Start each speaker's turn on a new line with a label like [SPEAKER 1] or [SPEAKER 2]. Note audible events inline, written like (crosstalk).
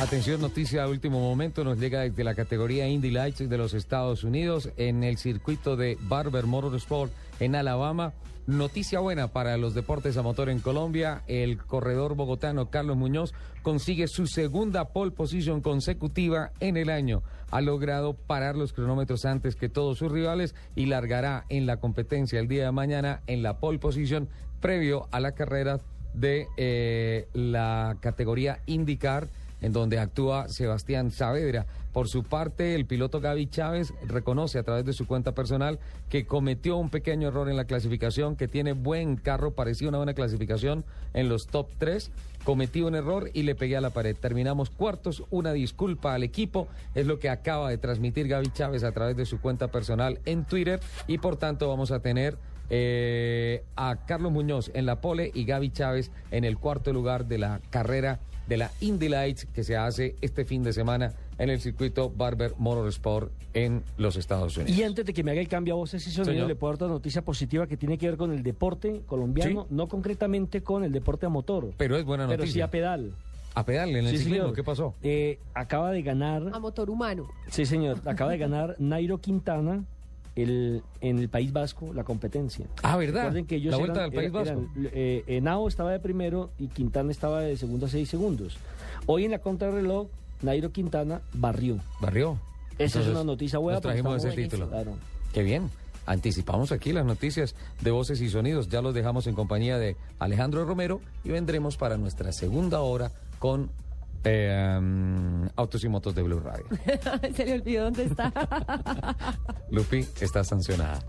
[SPEAKER 1] Atención, noticia de último momento nos llega desde la categoría Indy Lights de los Estados Unidos en el circuito de Barber Motorsport en Alabama. Noticia buena para los deportes a motor en Colombia. El corredor bogotano Carlos Muñoz consigue su segunda pole position consecutiva en el año. Ha logrado parar los cronómetros antes que todos sus rivales y largará en la competencia el día de mañana en la pole position previo a la carrera de eh, la categoría IndyCar en donde actúa Sebastián Saavedra. Por su parte, el piloto Gaby Chávez reconoce a través de su cuenta personal que cometió un pequeño error en la clasificación, que tiene buen carro, parecía una buena clasificación en los top 3. Cometí un error y le pegué a la pared. Terminamos cuartos, una disculpa al equipo, es lo que acaba de transmitir Gaby Chávez a través de su cuenta personal en Twitter y por tanto vamos a tener eh, a Carlos Muñoz en la pole y Gaby Chávez en el cuarto lugar de la carrera de la Indy Lights que se hace este fin de semana en el circuito Barber Motorsport en los Estados Unidos.
[SPEAKER 2] Y antes de que me haga el cambio a voces y sonido,
[SPEAKER 1] Señor.
[SPEAKER 2] le puedo dar otra noticia positiva que tiene que ver con el deporte colombiano,
[SPEAKER 1] Sí.
[SPEAKER 2] no concretamente con el deporte a motor,
[SPEAKER 1] Pero es buena
[SPEAKER 2] pero sí
[SPEAKER 1] noticia.
[SPEAKER 2] a pedal.
[SPEAKER 1] a pedal en el
[SPEAKER 2] Sí,
[SPEAKER 1] ciclismo,
[SPEAKER 2] señor.
[SPEAKER 1] ¿qué pasó?
[SPEAKER 2] Eh, acaba de ganar,
[SPEAKER 3] a motor humano.
[SPEAKER 2] sí señor, acaba de ganar Nairo Quintana el, en el País Vasco la competencia.
[SPEAKER 1] Ah, ¿verdad?
[SPEAKER 2] Recuerden que ellos
[SPEAKER 1] la vuelta
[SPEAKER 2] eran-
[SPEAKER 1] del País
[SPEAKER 2] eran-
[SPEAKER 1] Vasco.
[SPEAKER 2] eh, Henao estaba de primero y Quintana estaba de segundo a seis segundos. Hoy en la contrarreloj, Nairo Quintana barrió.
[SPEAKER 1] Barrió.
[SPEAKER 2] Esa es una noticia buena.
[SPEAKER 1] Nos trajimos ese título.
[SPEAKER 2] Claro.
[SPEAKER 1] Qué bien. Anticipamos aquí las noticias de voces y sonidos. Ya los dejamos en compañía de Alejandro Romero y vendremos para nuestra segunda hora con eh, um, Autos y Motos de Blue Radio. (laughs)
[SPEAKER 3] Se le olvidó dónde está.
[SPEAKER 1] Lupi está sancionada.